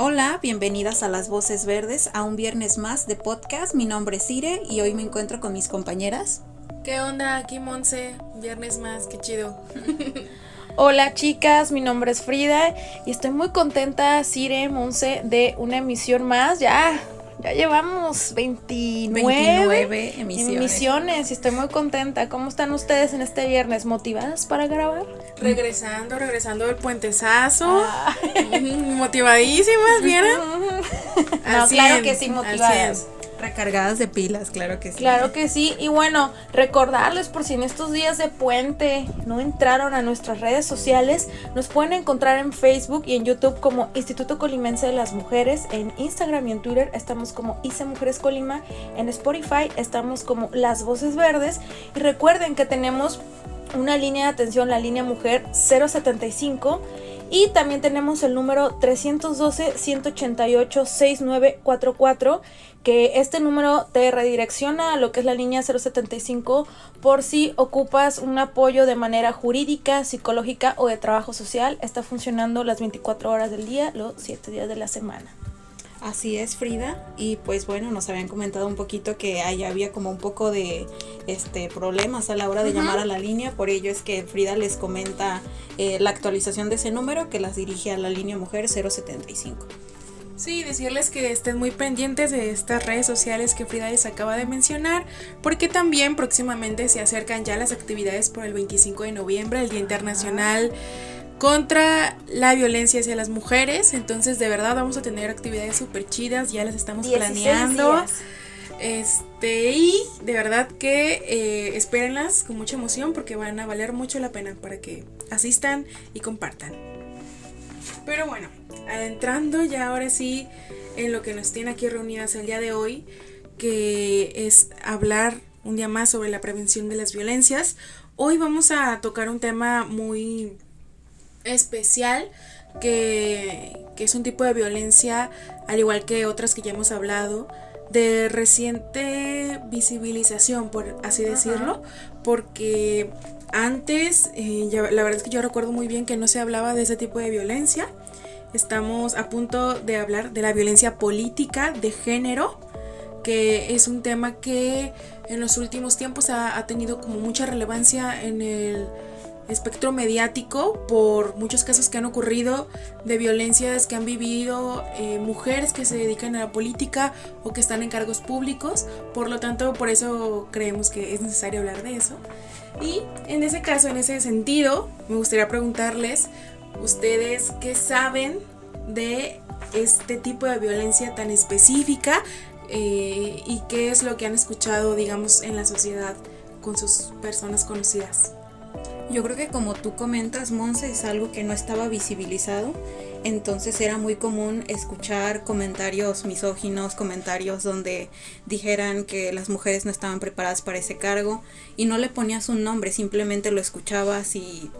Hola, bienvenidas a Las Voces Verdes, a un viernes más de podcast. Mi nombre es Cire y hoy me encuentro con mis compañeras. ¿Qué onda? Aquí Monse, viernes más, qué chido. Hola chicas, mi nombre es Frida y estoy muy contenta, Cire, Monse, de una emisión más. Ya, ya llevamos 29, emisiones. emisiones y estoy muy contenta. ¿Cómo están ustedes en este viernes? ¿Motivadas para grabar? Regresando, regresando del puentesazo. Motivadísimas, ¿vieron? no, claro que sí, motivadas. Recargadas de pilas, claro que sí. Claro que sí. Y bueno, recordarles por si en estos días de puente no entraron a nuestras redes sociales, nos pueden encontrar en Facebook y en YouTube como Instituto Colimense de las Mujeres. En Instagram y en Twitter estamos como ICE Mujeres Colima. En Spotify estamos como Las Voces Verdes. Y recuerden que tenemos una línea de atención, la línea Mujer 075. Y también tenemos el número 312-188-6944 que este número te redirecciona a lo que es la línea 075 por si ocupas un apoyo de manera jurídica, psicológica o de trabajo social. Está funcionando las 24 horas del día, los 7 días de la semana. Así es, Frida. Y pues bueno, nos habían comentado un poquito que ahí había como un poco de este problemas a la hora de llamar a la línea. Por ello es que Frida les comenta eh, la actualización de ese número que las dirige a la línea Mujer 075. Sí, decirles que estén muy pendientes de estas redes sociales que Frida les acaba de mencionar, porque también próximamente se acercan ya las actividades por el 25 de noviembre, el Día Internacional contra la violencia hacia las mujeres. Entonces, de verdad, vamos a tener actividades súper chidas, ya las estamos planeando. Este, y de verdad que eh, espérenlas con mucha emoción porque van a valer mucho la pena para que asistan y compartan. Pero bueno, adentrando ya ahora sí en lo que nos tiene aquí reunidas el día de hoy, que es hablar un día más sobre la prevención de las violencias. Hoy vamos a tocar un tema muy especial que, es un tipo de violencia, al igual que otras que ya hemos hablado, de reciente visibilización, por así decirlo, porque antes, eh, la verdad es que yo recuerdo muy bien que no se hablaba de ese tipo de violencia. Estamos a punto de hablar de la violencia política de género, que es un tema que en los últimos tiempos ha, tenido como mucha relevancia en el espectro mediático por muchos casos que han ocurrido de violencias que han vivido eh, mujeres que se dedican a la política o que están en cargos públicos. Por lo tanto, por eso creemos que es necesario hablar de eso. Y en ese caso, en ese sentido, me gustaría preguntarles, ustedes qué saben de este tipo de violencia tan específica eh, y qué es lo que han escuchado, digamos, en la sociedad con sus personas conocidas. Yo creo que como tú comentas, Monse, es algo que no estaba visibilizado, entonces era muy común escuchar comentarios misóginos, comentarios donde dijeran que las mujeres no estaban preparadas para ese cargo y no le ponías un nombre, simplemente lo escuchabas y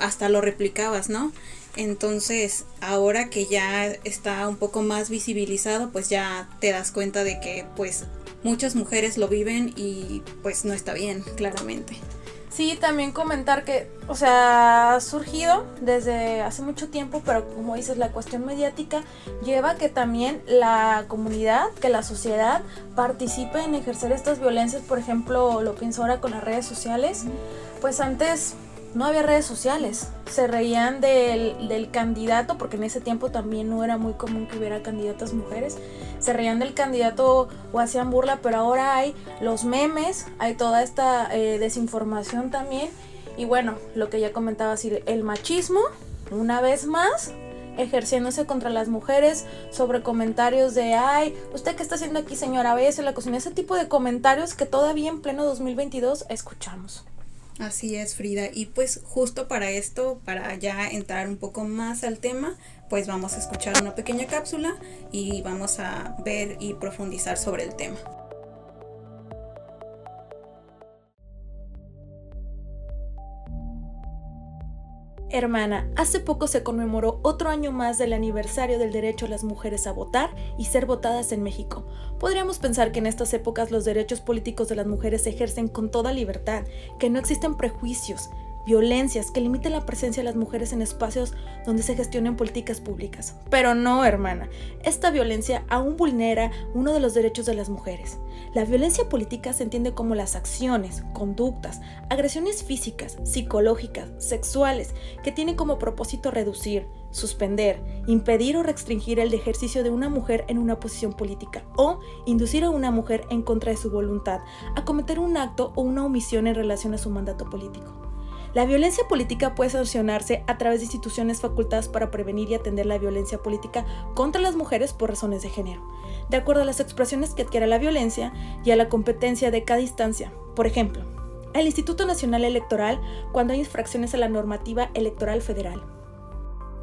hasta lo replicabas, ¿no? Entonces, ahora que ya está un poco más visibilizado, pues ya te das cuenta de que pues muchas mujeres lo viven y pues no está bien, claramente. Sí, también comentar que, o sea, ha surgido desde hace mucho tiempo, pero como dices, la cuestión mediática lleva que también la comunidad, que la sociedad participe en ejercer estas violencias, por ejemplo, lo pienso ahora con las redes sociales, pues antes no había redes sociales. Se reían del, del, candidato, porque en ese tiempo también no era muy común que hubiera candidatas mujeres. Se reían del candidato o hacían burla, pero ahora hay los memes, hay toda esta eh, desinformación también. Y bueno, lo que ya comentaba, el machismo, una vez más, ejerciéndose contra las mujeres sobre comentarios de, ay, ¿usted qué está haciendo aquí, señora? Váyase a la cocina. Ese tipo de comentarios que todavía en pleno 2022 escuchamos. Así es, Frida. Y pues justo para esto, para ya entrar un poco más al tema, pues vamos a escuchar una pequeña cápsula y vamos a ver y profundizar sobre el tema. Hermana, hace poco se conmemoró otro año más del aniversario del derecho a las mujeres a votar y ser votadas en México. Podríamos pensar que en estas épocas los derechos políticos de las mujeres se ejercen con toda libertad, que no existen prejuicios, violencias que limiten la presencia de las mujeres en espacios donde se gestionen políticas públicas. Pero no, hermana, esta violencia aún vulnera uno de los derechos de las mujeres. La violencia política se entiende como las acciones, conductas, agresiones físicas, psicológicas, sexuales, que tienen como propósito reducir, suspender, impedir o restringir el ejercicio de una mujer en una posición política o inducir a una mujer en contra de su voluntad a cometer un acto o una omisión en relación a su mandato político. La violencia política puede sancionarse a través de instituciones facultadas para prevenir y atender la violencia política contra las mujeres por razones de género, de acuerdo a las expresiones que adquiere la violencia y a la competencia de cada instancia. Por ejemplo, el Instituto Nacional Electoral cuando hay infracciones a la normativa electoral federal.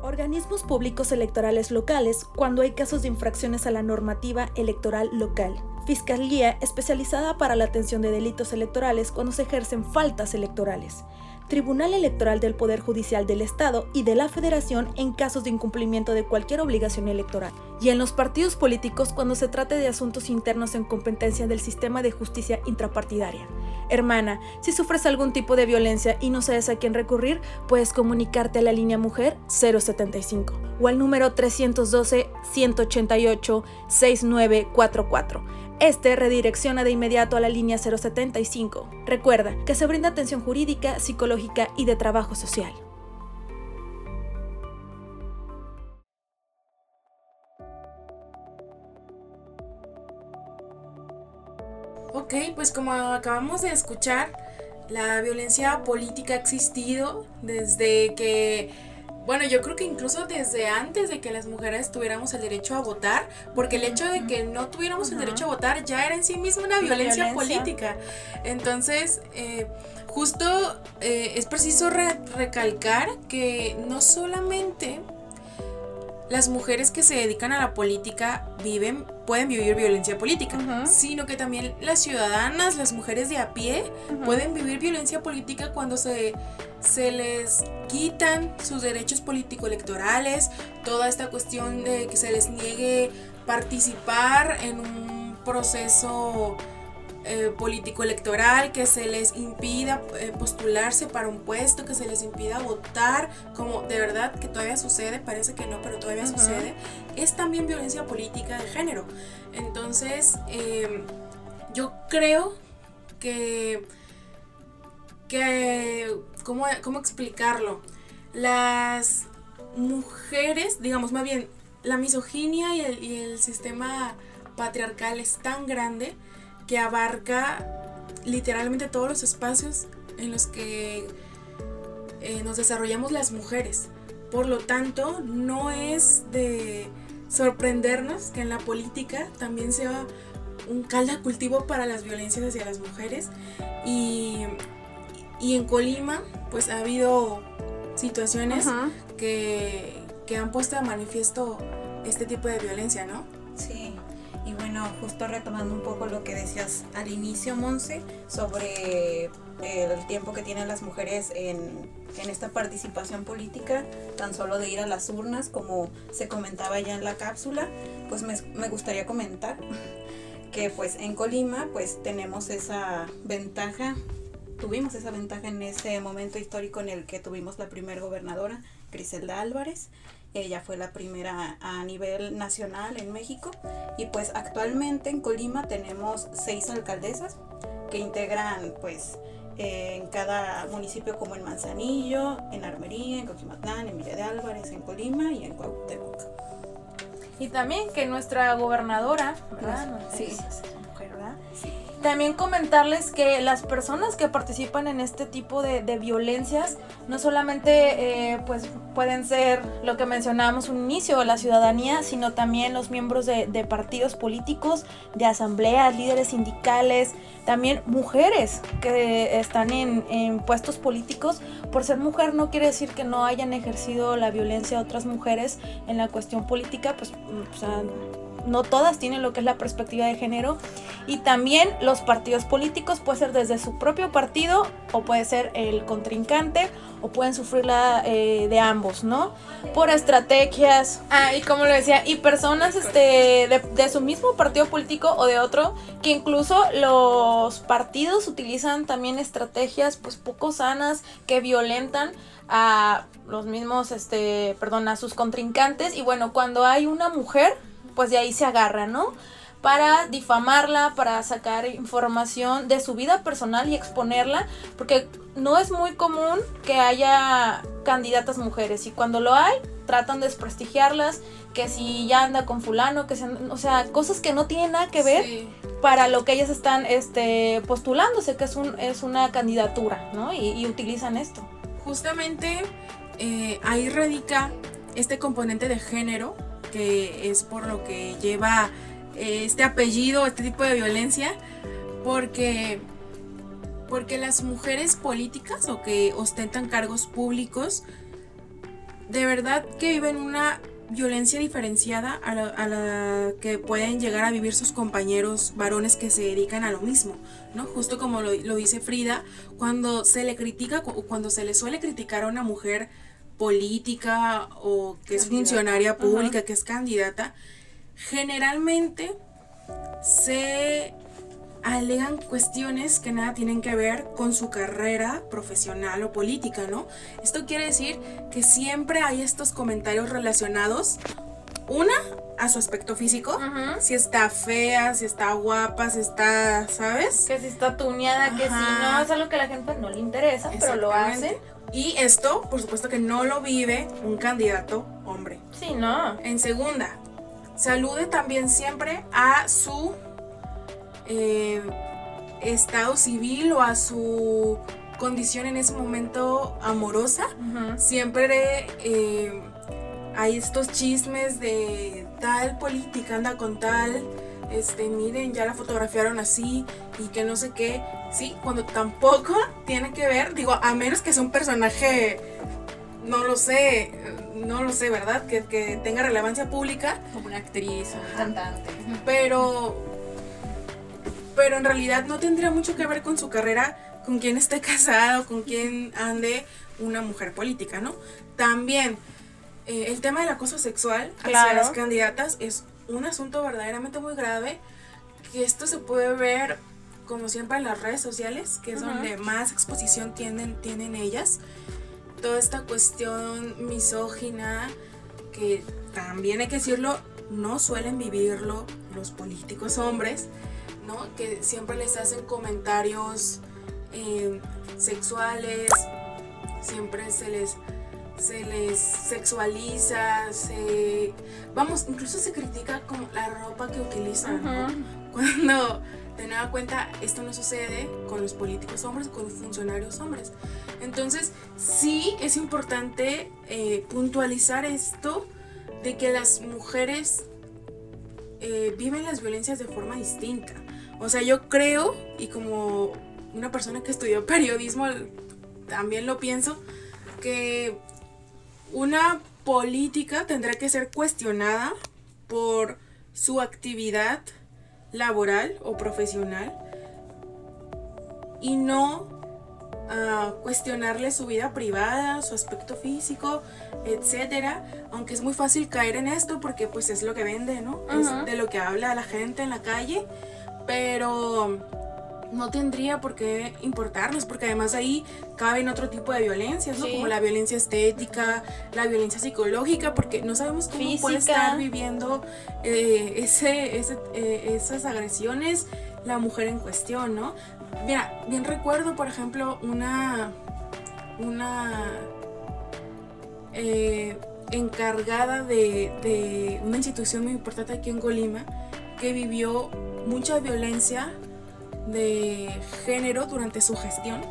Organismos públicos electorales locales cuando hay casos de infracciones a la normativa electoral local. Fiscalía especializada para la atención de delitos electorales cuando se ejercen faltas electorales. Tribunal Electoral del Poder Judicial del Estado y de la Federación en casos de incumplimiento de cualquier obligación electoral, y en los partidos políticos cuando se trate de asuntos internos en competencia del sistema de justicia intrapartidaria. Hermana, si sufres algún tipo de violencia y no sabes a quién recurrir, puedes comunicarte a la línea Mujer 075 o al número 312 188 6944 este redirecciona de inmediato a la línea 075. Recuerda que se brinda atención jurídica, psicológica y de trabajo social. Ok, pues como acabamos de escuchar, la violencia política ha existido desde que bueno, yo creo que incluso desde antes de que las mujeres tuviéramos el derecho a votar, porque el hecho de que no tuviéramos el derecho a votar ya era en sí mismo una violencia, política. Entonces, eh, justo eh, es preciso recalcar que no solamente las mujeres que se dedican a la política viven, pueden vivir violencia política, sino que también las ciudadanas, las mujeres de a pie, pueden vivir violencia política cuando se, se les quitan sus derechos político-electorales, toda esta cuestión de que se les niegue participar en un proceso eh, político electoral, que se les impida eh, postularse para un puesto, que se les impida votar, como de verdad que todavía sucede, parece que no, pero todavía sucede, es también violencia política de género. Entonces, em, yo creo que, que ¿cómo, ¿cómo explicarlo? Las mujeres, digamos más bien, la misoginia y el, y el sistema patriarcal es tan grande que abarca literalmente todos los espacios en los que eh, nos desarrollamos las mujeres. Por lo tanto, no es de sorprendernos que en la política también sea un caldo cultivo para las violencias hacia las mujeres. Y, en Colima, pues ha habido situaciones que, que han puesto a manifiesto este tipo de violencia, ¿no? Sí. Y bueno, justo retomando un poco lo que decías al inicio, Monse, sobre el tiempo que tienen las mujeres en, esta participación política, tan solo de ir a las urnas, como se comentaba ya en la cápsula, pues me, me gustaría comentar que pues en Colima pues tenemos esa ventaja, tuvimos esa ventaja en ese momento histórico en el que tuvimos la primera gobernadora, Griselda Álvarez, ella fue la primera a nivel nacional en México y pues actualmente en Colima tenemos seis alcaldesas que integran pues en cada municipio como en Manzanillo, en Armería, en Coquimatlán, en Villa de Álvarez, en Colima y en Cuauhtémoc. Y también que nuestra gobernadora, ¿verdad? sí. mujer, ¿verdad? También comentarles que las personas que participan en este tipo de, violencias no solamente eh, pues pueden ser lo que mencionábamos un inicio, la ciudadanía, sino también los miembros de, partidos políticos, de asambleas, líderes sindicales, también mujeres que están en, en puestos políticos. Por ser mujer no quiere decir que no hayan ejercido la violencia a otras mujeres en la cuestión política, pues o sea, no todas tienen lo que es la perspectiva de género. Y también los partidos políticos puede ser desde su propio partido o puede ser el contrincante o pueden sufrirla eh, de ambos, ¿no? Por estrategias. Ah, y como lo decía, y personas este, de, de, su mismo partido político o de otro, que incluso los partidos utilizan también estrategias pues poco sanas que violentan a los mismos, este, perdón, a sus contrincantes. Y bueno, cuando hay una mujer pues de ahí se agarra, ¿no? Para difamarla, para sacar información de su vida personal y exponerla, porque no es muy común que haya candidatas mujeres y cuando lo hay, tratan de desprestigiarlas, que si ya anda con fulano, que se, o sea, cosas que no tienen nada que ver para lo que ellas están este, postulándose, que es, un, es una candidatura, ¿no? Y, utilizan esto. Justamente eh, ahí radica este componente de género que es por lo que lleva eh, este apellido, este tipo de violencia, porque, porque las mujeres políticas o que ostentan cargos públicos, de verdad que viven una violencia diferenciada a la, que pueden llegar a vivir sus compañeros varones que se dedican a lo mismo, ¿no? Justo como lo, lo dice Frida, cuando se le critica o cuando se le suele criticar a una mujer política o que es funcionaria pública, que es candidata, generalmente se alegan cuestiones que nada tienen que ver con su carrera profesional o política, ¿no? Esto quiere decir que siempre hay estos comentarios relacionados, una, a su aspecto físico, si está fea, si está guapa, si está, ¿sabes? Que si está tuneada, que si no, es algo que a la gente no le interesa, pero lo hace. Y esto, por supuesto que no lo vive un candidato hombre. Sí, no. En segunda, salude también siempre a su eh, estado civil o a su condición en ese momento amorosa. Siempre eh, hay estos chismes de tal política anda con tal este, miren, ya la fotografiaron así y que no sé qué, sí, cuando tampoco tiene que ver, digo, a menos que sea un personaje, no lo sé, no lo sé, ¿verdad? Que, tenga relevancia pública. Como una actriz, un cantante. Pero, pero en realidad no tendría mucho que ver con su carrera, con quién esté casado, con quién ande una mujer política, ¿no? También, eh, el tema del acoso sexual hacia las candidatas es un asunto verdaderamente muy grave, que esto se puede ver como siempre en las redes sociales, que es donde más exposición tienen, tienen ellas. Toda esta cuestión misógina, que también hay que decirlo, no suelen vivirlo los políticos hombres, ¿no? Que siempre les hacen comentarios eh, sexuales, siempre se les se les sexualiza, se... Vamos, incluso se critica como la ropa que utilizan, Cuando de nada cuenta esto no sucede con los políticos hombres, con los funcionarios hombres. Entonces, sí es importante eh, puntualizar esto de que las mujeres eh, viven las violencias de forma distinta. O sea, yo creo, y como una persona que estudió periodismo, también lo pienso, que una política tendrá que ser cuestionada por su actividad laboral o profesional y no ah, cuestionarle su vida privada, su aspecto físico, etcétera, aunque es muy fácil caer en esto porque pues es lo que vende, ¿no? Es de lo que habla la gente en la calle, pero no tendría por qué importarnos, porque además ahí caben otro tipo de violencias, ¿no? Como la violencia estética, la violencia psicológica, porque no sabemos cómo puede estar viviendo eh, ese, eh, esas agresiones la mujer en cuestión, ¿no? Mira, bien recuerdo, por ejemplo, una, una eh, encargada de, de una institución muy importante aquí en Colima que vivió mucha violencia de género durante su gestión.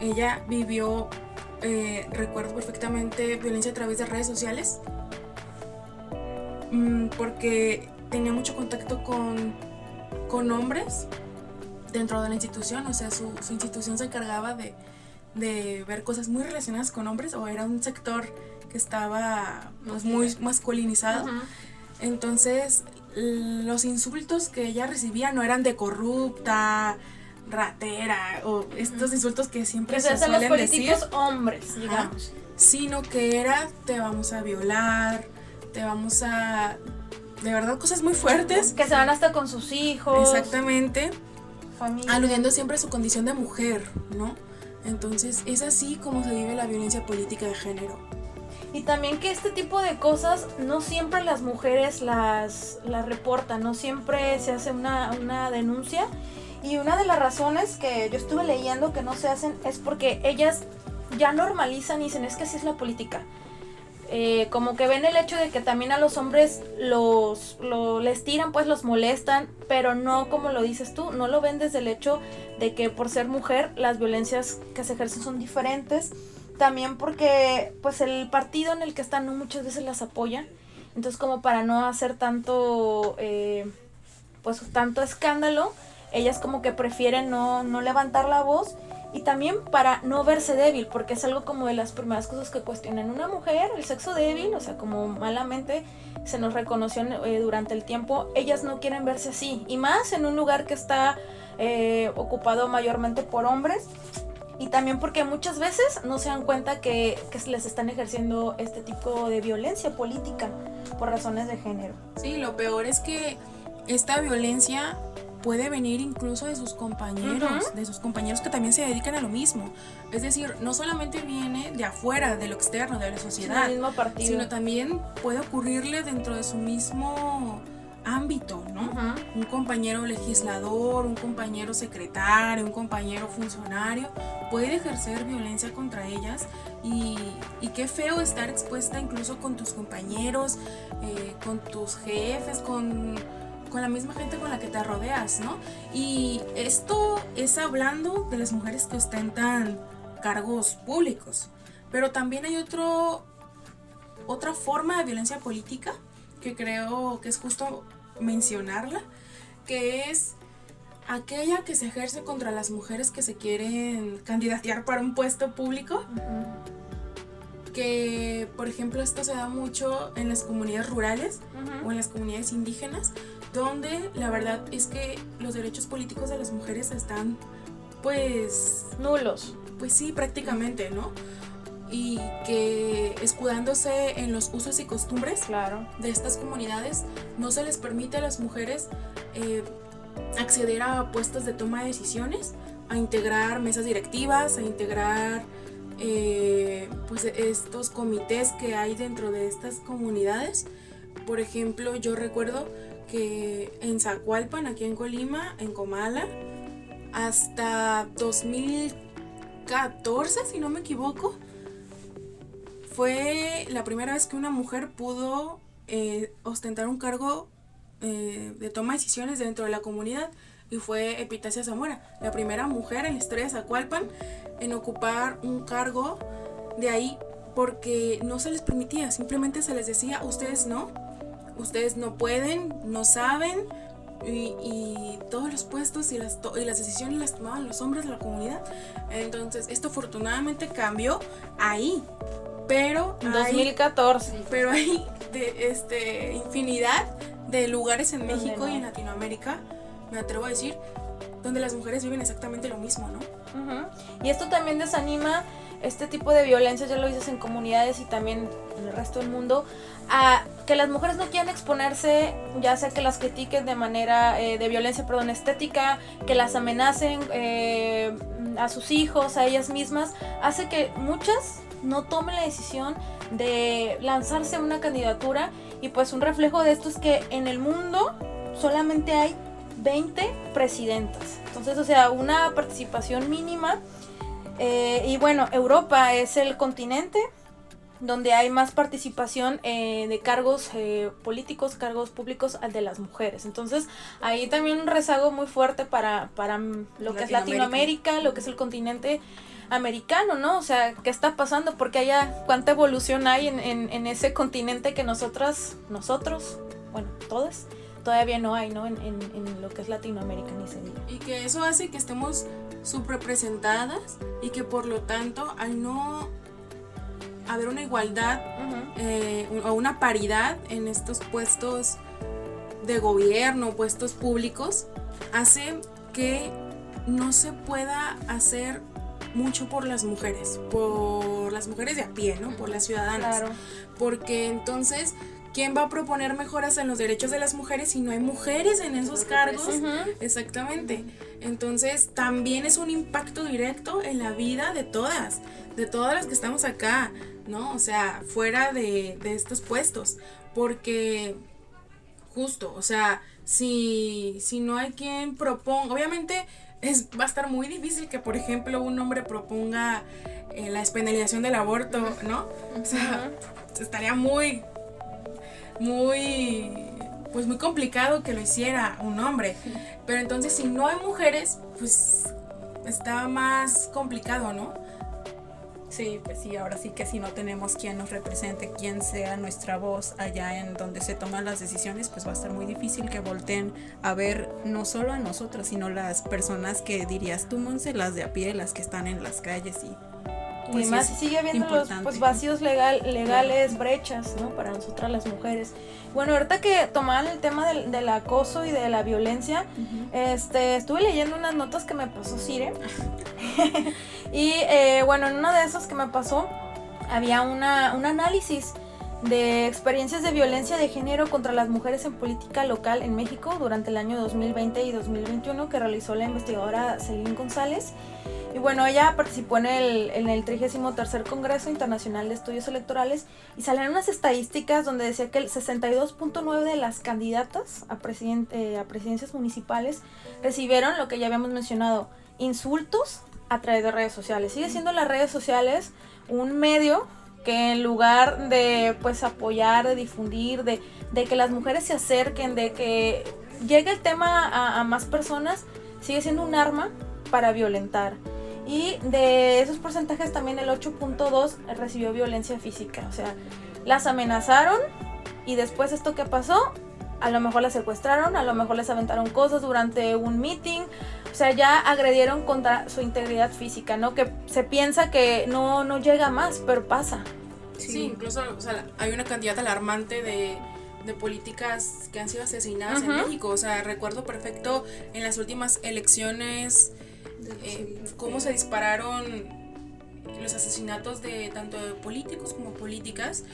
Ella vivió, eh, recuerdo perfectamente, violencia a través de redes sociales, mm, porque tenía mucho contacto con, con hombres dentro de la institución, o sea, su, su institución se encargaba de, de, ver cosas muy relacionadas con hombres, o era un sector que estaba pues, muy masculinizado. Entonces, los insultos que ella recibía no eran de corrupta, ratera, o estos insultos que siempre se suelen los políticos hombres, digamos. sino que era, te vamos a violar, te vamos a... De verdad, cosas muy fuertes. Que se van hasta con sus hijos. Exactamente. Aludiendo siempre a su condición de mujer, ¿no? Entonces, es así como se vive la violencia política de género. Y también que este tipo de cosas no siempre las mujeres las, las reportan, no siempre se hace una, una denuncia. Y una de las razones que yo estuve leyendo que no se hacen es porque ellas ya normalizan y dicen es que así es la política. Eh, como que ven el hecho de que también a los hombres los les tiran, pues los molestan, pero no como lo dices tú, no lo ven desde el hecho de que por ser mujer las violencias que se ejercen son diferentes. También porque pues el partido en el que están muchas veces las apoya. Entonces como para no hacer tanto, eh, pues tanto escándalo, ellas como que prefieren no, no levantar la voz y también para no verse débil, porque es algo como de las primeras cosas que cuestionan una mujer, el sexo débil, o sea, como malamente se nos reconoció eh, durante el tiempo, ellas no quieren verse así, y más en un lugar que está eh, ocupado mayormente por hombres, y también porque muchas veces no se dan cuenta que, que les están ejerciendo este tipo de violencia política por razones de género. Sí, lo peor es que esta violencia puede venir incluso de sus compañeros, de sus compañeros que también se dedican a lo mismo. Es decir, no solamente viene de afuera, de lo externo, de la sociedad, sino también puede ocurrirle dentro de su mismo ámbito, ¿no? Un compañero legislador, un compañero secretario, un compañero funcionario puede ejercer violencia contra ellas y, qué feo estar expuesta incluso con tus compañeros, eh, con tus jefes, con con la misma gente con la que te rodeas, ¿no? Y esto es hablando de las mujeres que ostentan cargos públicos. Pero también hay otro, otra forma de violencia política que creo que es justo mencionarla, que es aquella que se ejerce contra las mujeres que se quieren candidatear para un puesto público. Que, por ejemplo, esto se da mucho en las comunidades rurales o en las comunidades indígenas, donde la verdad es que los derechos políticos de las mujeres están pues nulos. Pues sí, prácticamente, ¿no? Y que escudándose en los usos y costumbres claro. de estas comunidades, no se les permite a las mujeres eh, acceder a puestos de toma de decisiones, a integrar mesas directivas, a integrar eh, pues estos comités que hay dentro de estas comunidades. Por ejemplo, yo recuerdo que en Zacualpan, aquí en Colima, en Comala, hasta 2014, si no me equivoco, fue la primera vez que una mujer pudo eh, ostentar un cargo eh, de toma de decisiones dentro de la comunidad y fue Epitacia Zamora, la primera mujer en la historia de Zacualpan en ocupar un cargo de ahí porque no se les permitía, simplemente se les decía, ustedes no, ustedes no pueden, no saben, y, todos los puestos y las, y las decisiones las tomaban los hombres de la comunidad. Entonces, esto afortunadamente cambió ahí. Pero en 2014. pero hay de, este, infinidad de lugares en México y en Latinoamérica, me atrevo a decir, donde las mujeres viven exactamente lo mismo, ¿no? Y esto también desanima este tipo de violencia, ya lo dices en comunidades y también en el resto del mundo, a que las mujeres no quieran exponerse, ya sea que las critiquen de manera eh, de violencia, perdón, estética, que las amenacen eh, a sus hijos, a ellas mismas, hace que muchas no tomen la decisión de lanzarse a una candidatura y pues un reflejo de esto es que en el mundo solamente hay 20 presidentas. Entonces, o sea, una participación mínima. Eh, y bueno, Europa es el continente donde hay más participación eh, de cargos eh, políticos, cargos públicos de las mujeres. Entonces, ahí también un rezago muy fuerte para, para lo que es Latinoamérica, lo que es el continente americano, ¿no? O sea, ¿qué está pasando? Porque haya cuánta evolución hay en, en, ese continente que nosotras, nosotros, bueno, todas, todavía no hay, ¿no? En, en, lo que es Latinoamérica, ni se diga. Y que eso hace que estemos subrepresentadas y que por lo tanto, al no haber una igualdad eh, o una paridad en estos puestos de gobierno, puestos públicos, hace que no se pueda hacer mucho por las mujeres, por las mujeres de a pie, ¿no? Por las ciudadanas. Porque entonces, ¿quién va a proponer mejoras en los derechos de las mujeres si no hay mujeres en esos cargos? Exactamente. Entonces, también es un impacto directo en la vida de todas, de todas las que estamos acá, ¿no? O sea, fuera de, de estos puestos. Porque, justo, o sea, si, si no hay quien proponga, obviamente es, va a estar muy difícil que, por ejemplo, un hombre proponga eh, la despenalización del aborto, ¿no? O sea, estaría muy, muy, pues muy complicado que lo hiciera un hombre. Pero entonces, si no hay mujeres, pues está más complicado, ¿no? Sí, pues sí, ahora sí que si no tenemos quien nos represente, quien sea nuestra voz allá en donde se toman las decisiones, pues va a estar muy difícil que volteen a ver no solo a nosotros, sino las personas que dirías tú, Monse, las de a pie, las que están en las calles y pues y más sigue habiendo los pues, vacíos legal, legales, brechas, ¿no? Para nosotras las mujeres. Bueno, ahorita que tomaban el tema del, del acoso y de la violencia, este, estuve leyendo unas notas que me pasó Cire. y eh, bueno, en una de esas que me pasó, había una, un análisis de experiencias de violencia de género contra las mujeres en política local en México durante el año 2020 y 2021 que realizó la investigadora Celine González. Y bueno, ella participó en el, en el 33 Congreso Internacional de Estudios Electorales y salieron unas estadísticas donde decía que el 62.9 de las candidatas a, eh, a presidencias municipales recibieron lo que ya habíamos mencionado, insultos a través de redes sociales. Sigue siendo las redes sociales un medio que en lugar de pues apoyar, de difundir, de, que las mujeres se acerquen, de que llegue el tema a, más personas, sigue siendo un arma para violentar. Y de esos porcentajes también el 8.2 recibió violencia física. O sea, las amenazaron y después esto que pasó, a lo mejor las secuestraron, a lo mejor les aventaron cosas durante un meeting. O sea, ya agredieron contra su integridad física, ¿no? Que se piensa que no, no llega más, pero pasa. Sí, incluso hay una cantidad alarmante de, políticas que han sido asesinadas en México. O sea, recuerdo perfecto en las últimas elecciones eh, cómo se dispararon los asesinatos de tanto de políticos como políticas.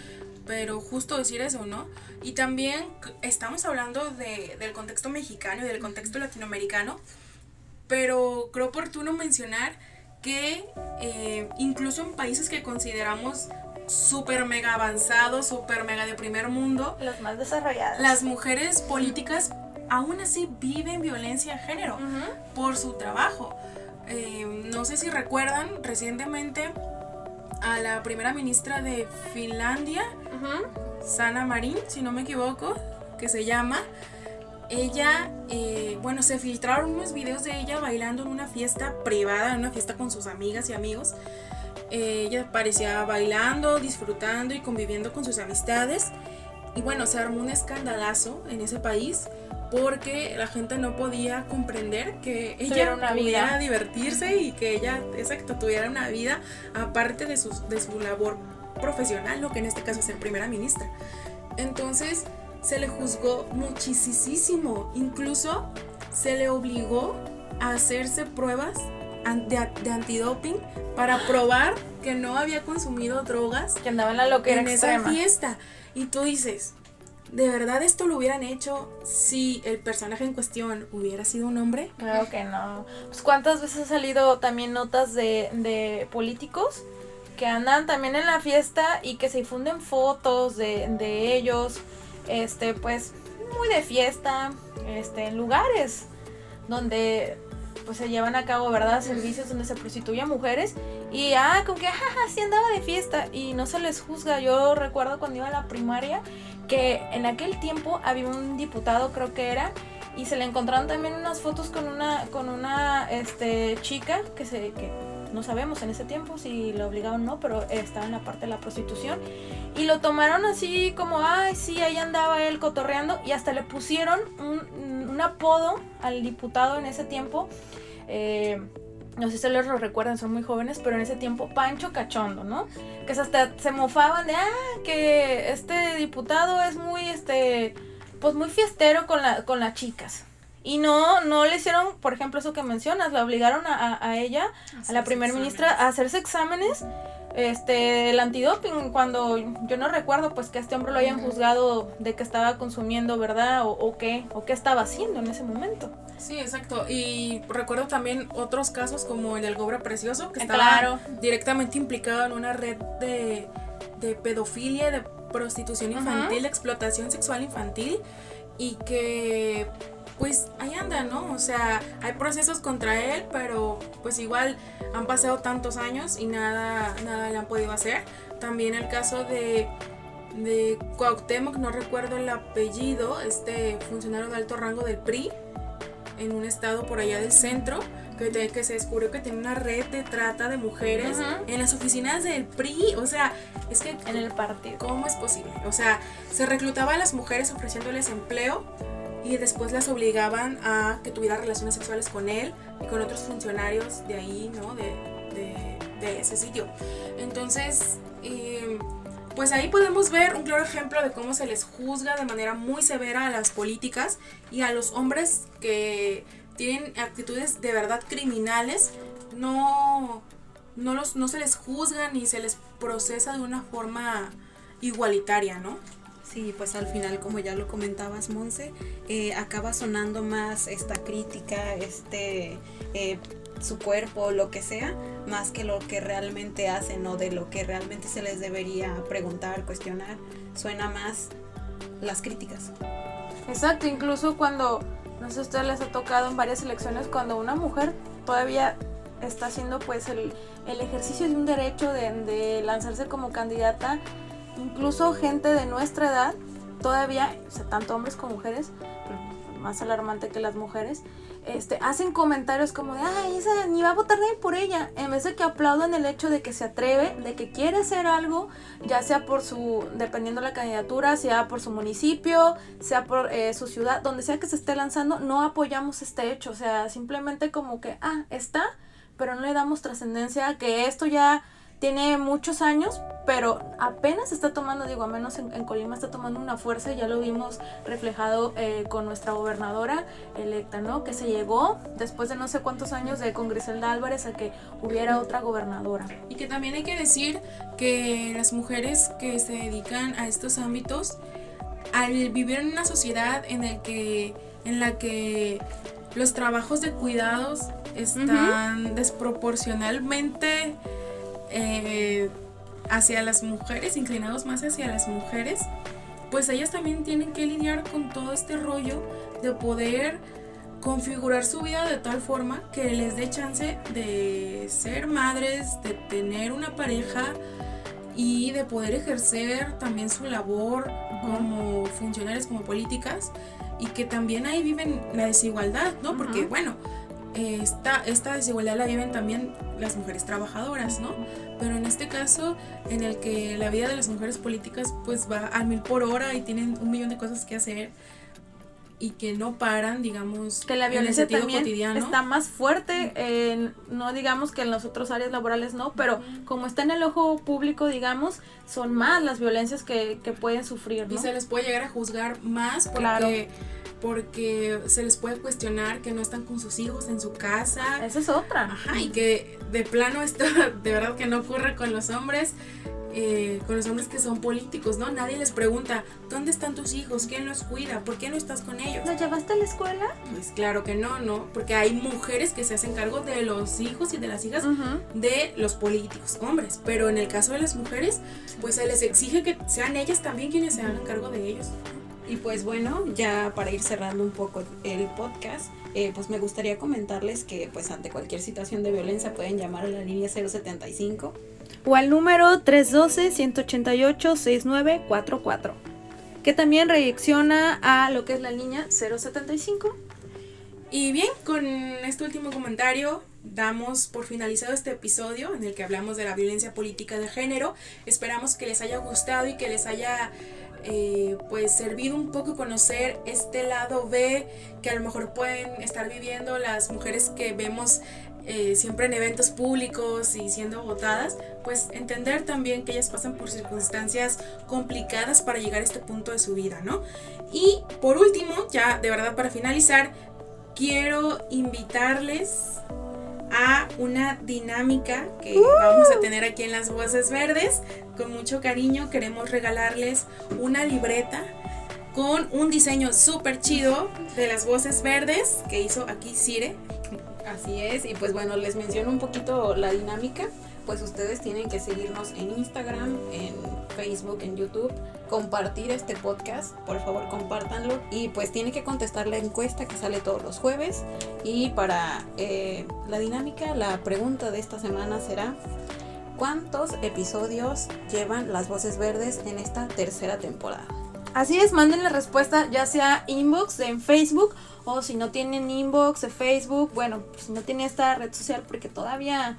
Pero justo decir eso, ¿no? Y también estamos hablando de, del contexto mexicano y del contexto latinoamericano, pero creo oportuno mencionar que eh, incluso en países que consideramos súper mega avanzados, súper mega de primer mundo. Los más desarrollados. Las mujeres políticas aún así viven violencia de género por su trabajo. Eh, no sé si recuerdan recientemente a la primera ministra de Finlandia, Sana Marin, si no me equivoco, que se llama. Ella, eh, bueno, se filtraron unos videos de ella bailando en una fiesta privada, en una fiesta con sus amigas y amigos ella parecía bailando, disfrutando y conviviendo con sus amistades. Y bueno, se armó un escandalazo en ese país porque la gente no podía comprender que ella una pudiera divertirse y que ella, exacto, tuviera una vida aparte de su, de su labor profesional, lo que en este caso es ser primera ministra. Entonces se le juzgó muchísimo, incluso se le obligó a hacerse pruebas de, de antidoping para probar que no había consumido drogas. Que andaba en la loquera En esa fiesta. Y tú dices, ¿de verdad esto lo hubieran hecho si el personaje en cuestión hubiera sido un hombre? Claro que no. Pues cuántas veces ha salido también notas de, de políticos que andan también en la fiesta y que se difunden fotos de, de ellos, este, pues, muy de fiesta, este, en lugares donde pues se llevan a cabo, ¿verdad? Servicios donde se prostituyen mujeres y, ah, con que, jaja, sí andaba de fiesta y no se les juzga. Yo recuerdo cuando iba a la primaria que en aquel tiempo había un diputado, creo que era, y se le encontraron también unas fotos con una, con una, este, chica que se, que no sabemos en ese tiempo si lo obligaron o no, pero estaba en la parte de la prostitución. Y lo tomaron así como, ay, sí, ahí andaba él cotorreando. Y hasta le pusieron un, un apodo al diputado en ese tiempo. Eh, no sé si les lo recuerdan, son muy jóvenes, pero en ese tiempo Pancho Cachondo, ¿no? Que hasta se mofaban de, ah, que este diputado es muy, este, pues muy fiestero con, la, con las chicas. Y no, no le hicieron, por ejemplo, eso que mencionas, la obligaron a, a ella, a la primer ministra, a hacerse exámenes este el antidoping cuando yo no recuerdo pues que a este hombre lo hayan juzgado de que estaba consumiendo verdad o, o, qué o qué estaba haciendo en ese momento. Sí exacto. Y recuerdo también otros casos como el del Gobra Precioso que estaba directamente implicado en una red de, de pedofilia de prostitución infantil de explotación sexual infantil y que pues ahí anda, ¿no? O sea, hay procesos contra él, pero pues igual han pasado tantos años y nada, nada le han podido hacer. También el caso de, de Cuauhtémoc, no recuerdo el apellido, este funcionario de alto rango del PRI, en un estado por allá del centro, que, que se descubrió que tiene una red de trata de mujeres en las oficinas del PRI. O sea, es que... En el partido. ¿Cómo es posible? O sea, se reclutaba a las mujeres ofreciéndoles empleo y después las obligaban a que tuviera relaciones sexuales con él y con otros funcionarios de ahí, ¿no? De, de, de ese sitio. Entonces, pues ahí podemos ver un claro ejemplo de cómo se les juzga de manera muy severa a las políticas y a los hombres que tienen actitudes de verdad criminales, no, no, los, no se les juzga ni se les procesa de una forma igualitaria, ¿no? Sí, pues al final, como ya lo comentabas, Monse, eh, acaba sonando más esta crítica, este, eh, su cuerpo, lo que sea, más que lo que realmente hacen o de lo que realmente se les debería preguntar, cuestionar. Suena más las críticas. Exacto, incluso cuando, no sé ustedes les ha tocado en varias elecciones, cuando una mujer todavía está haciendo pues el, el ejercicio de un derecho de, de lanzarse como candidata, incluso gente de nuestra edad, todavía, tanto hombres como mujeres, más alarmante que las mujeres, este, hacen comentarios como de, ay, esa ni va a votar nadie por ella, en vez de que aplaudan el hecho de que se atreve, de que quiere hacer algo, ya sea por su, dependiendo de la candidatura, sea por su municipio, sea por eh, su ciudad, donde sea que se esté lanzando, no apoyamos este hecho, o sea, simplemente como que, ah, está, pero no le damos trascendencia a que esto ya tiene muchos años, pero apenas está tomando, digo, a menos en, Colima está tomando una fuerza, ya lo vimos reflejado eh, con nuestra gobernadora electa, ¿no? Que se llegó después de no sé cuántos años de con Griselda Álvarez a que hubiera otra gobernadora. Y que también hay que decir que las mujeres que se dedican a estos ámbitos, al vivir en una sociedad en, el que, en la que los trabajos de cuidados están desproporcionalmente eh, hacia las mujeres, inclinados más hacia las mujeres, pues ellas también tienen que lidiar con todo este rollo de poder configurar su vida de tal forma que les dé chance de ser madres, de tener una pareja y de poder ejercer también su labor como funcionarios, como políticas y que también ahí viven la desigualdad, ¿no? Porque bueno, esta, esta desigualdad la viven también las mujeres trabajadoras, ¿no? Pero en este caso, en el que la vida de las mujeres políticas pues va a mil por hora y tienen un millón de cosas que hacer y que no paran, digamos, que la violencia también está más fuerte, en, no digamos que en las otras áreas laborales no, pero como está en el ojo público, digamos, son más las violencias que, que pueden sufrir, ¿no? Y se les puede llegar a juzgar más porque porque se les puede cuestionar que no están con sus hijos en su casa. Esa es otra. Ajá, y que de plano esto de verdad que no ocurre con los hombres, eh, con los hombres que son políticos, ¿no? Nadie les pregunta, ¿dónde están tus hijos? ¿Quién los cuida? ¿Por qué no estás con ellos? ¿Los llevaste a la escuela? Pues claro que no, ¿no? Porque hay mujeres que se hacen cargo de los hijos y de las hijas de los políticos, hombres. Pero en el caso de las mujeres, pues se les exige que sean ellas también quienes se hagan cargo de ellos. Y pues bueno, ya para ir cerrando un poco el podcast, eh, pues me gustaría comentarles que pues ante cualquier situación de violencia pueden llamar a la línea 075 o al número 312-188-6944, que también reacciona a lo que es la línea 075. Y bien, con este último comentario damos por finalizado este episodio en el que hablamos de la violencia política de género. Esperamos que les haya gustado y que les haya eh, pues servido un poco conocer este lado B que a lo mejor pueden estar viviendo las mujeres que vemos eh, siempre en eventos públicos y siendo votadas, pues entender también que ellas pasan por circunstancias complicadas para llegar a este punto de su vida, ¿no? Y por último, ya de verdad para finalizar, quiero invitarles a una dinámica que vamos a tener aquí en las Voces Verdes. Con mucho cariño queremos regalarles una libreta con un diseño súper chido de las Voces Verdes que hizo aquí Cire. Así es, y pues bueno, les menciono un poquito la dinámica. Pues ustedes tienen que seguirnos en Instagram, en Facebook, en YouTube, compartir este podcast, por favor compártanlo y pues tiene que contestar la encuesta que sale todos los jueves y para eh, la dinámica, la pregunta de esta semana será ¿cuántos episodios llevan las voces verdes en esta tercera temporada? Así es, manden la respuesta ya sea inbox en Facebook o si no tienen inbox de Facebook, bueno, pues si no tienen esta red social porque todavía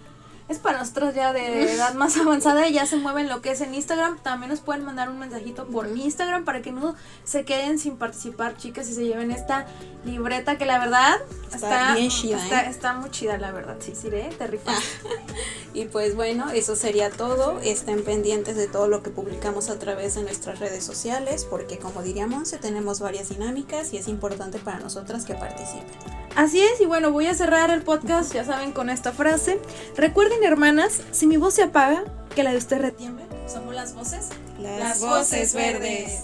es para nosotros ya de edad más avanzada y ya se mueven lo que es en Instagram. También nos pueden mandar un mensajito por Instagram para que no se queden sin participar, chicas, y se lleven esta libreta que la verdad está, bien chida. ¿eh? Está, muy chida, la verdad. Sí, sí, ¿eh? te rifas. y pues bueno, eso sería todo. Estén pendientes de todo lo que publicamos a través de nuestras redes sociales, porque como diríamos, tenemos varias dinámicas y es importante para nosotras que participen. Así es, y bueno, voy a cerrar el podcast, ya saben, con esta frase. Recuerden, hermanas, si mi voz se apaga, que la de usted retiemble. Somos las voces. Las, voces verdes.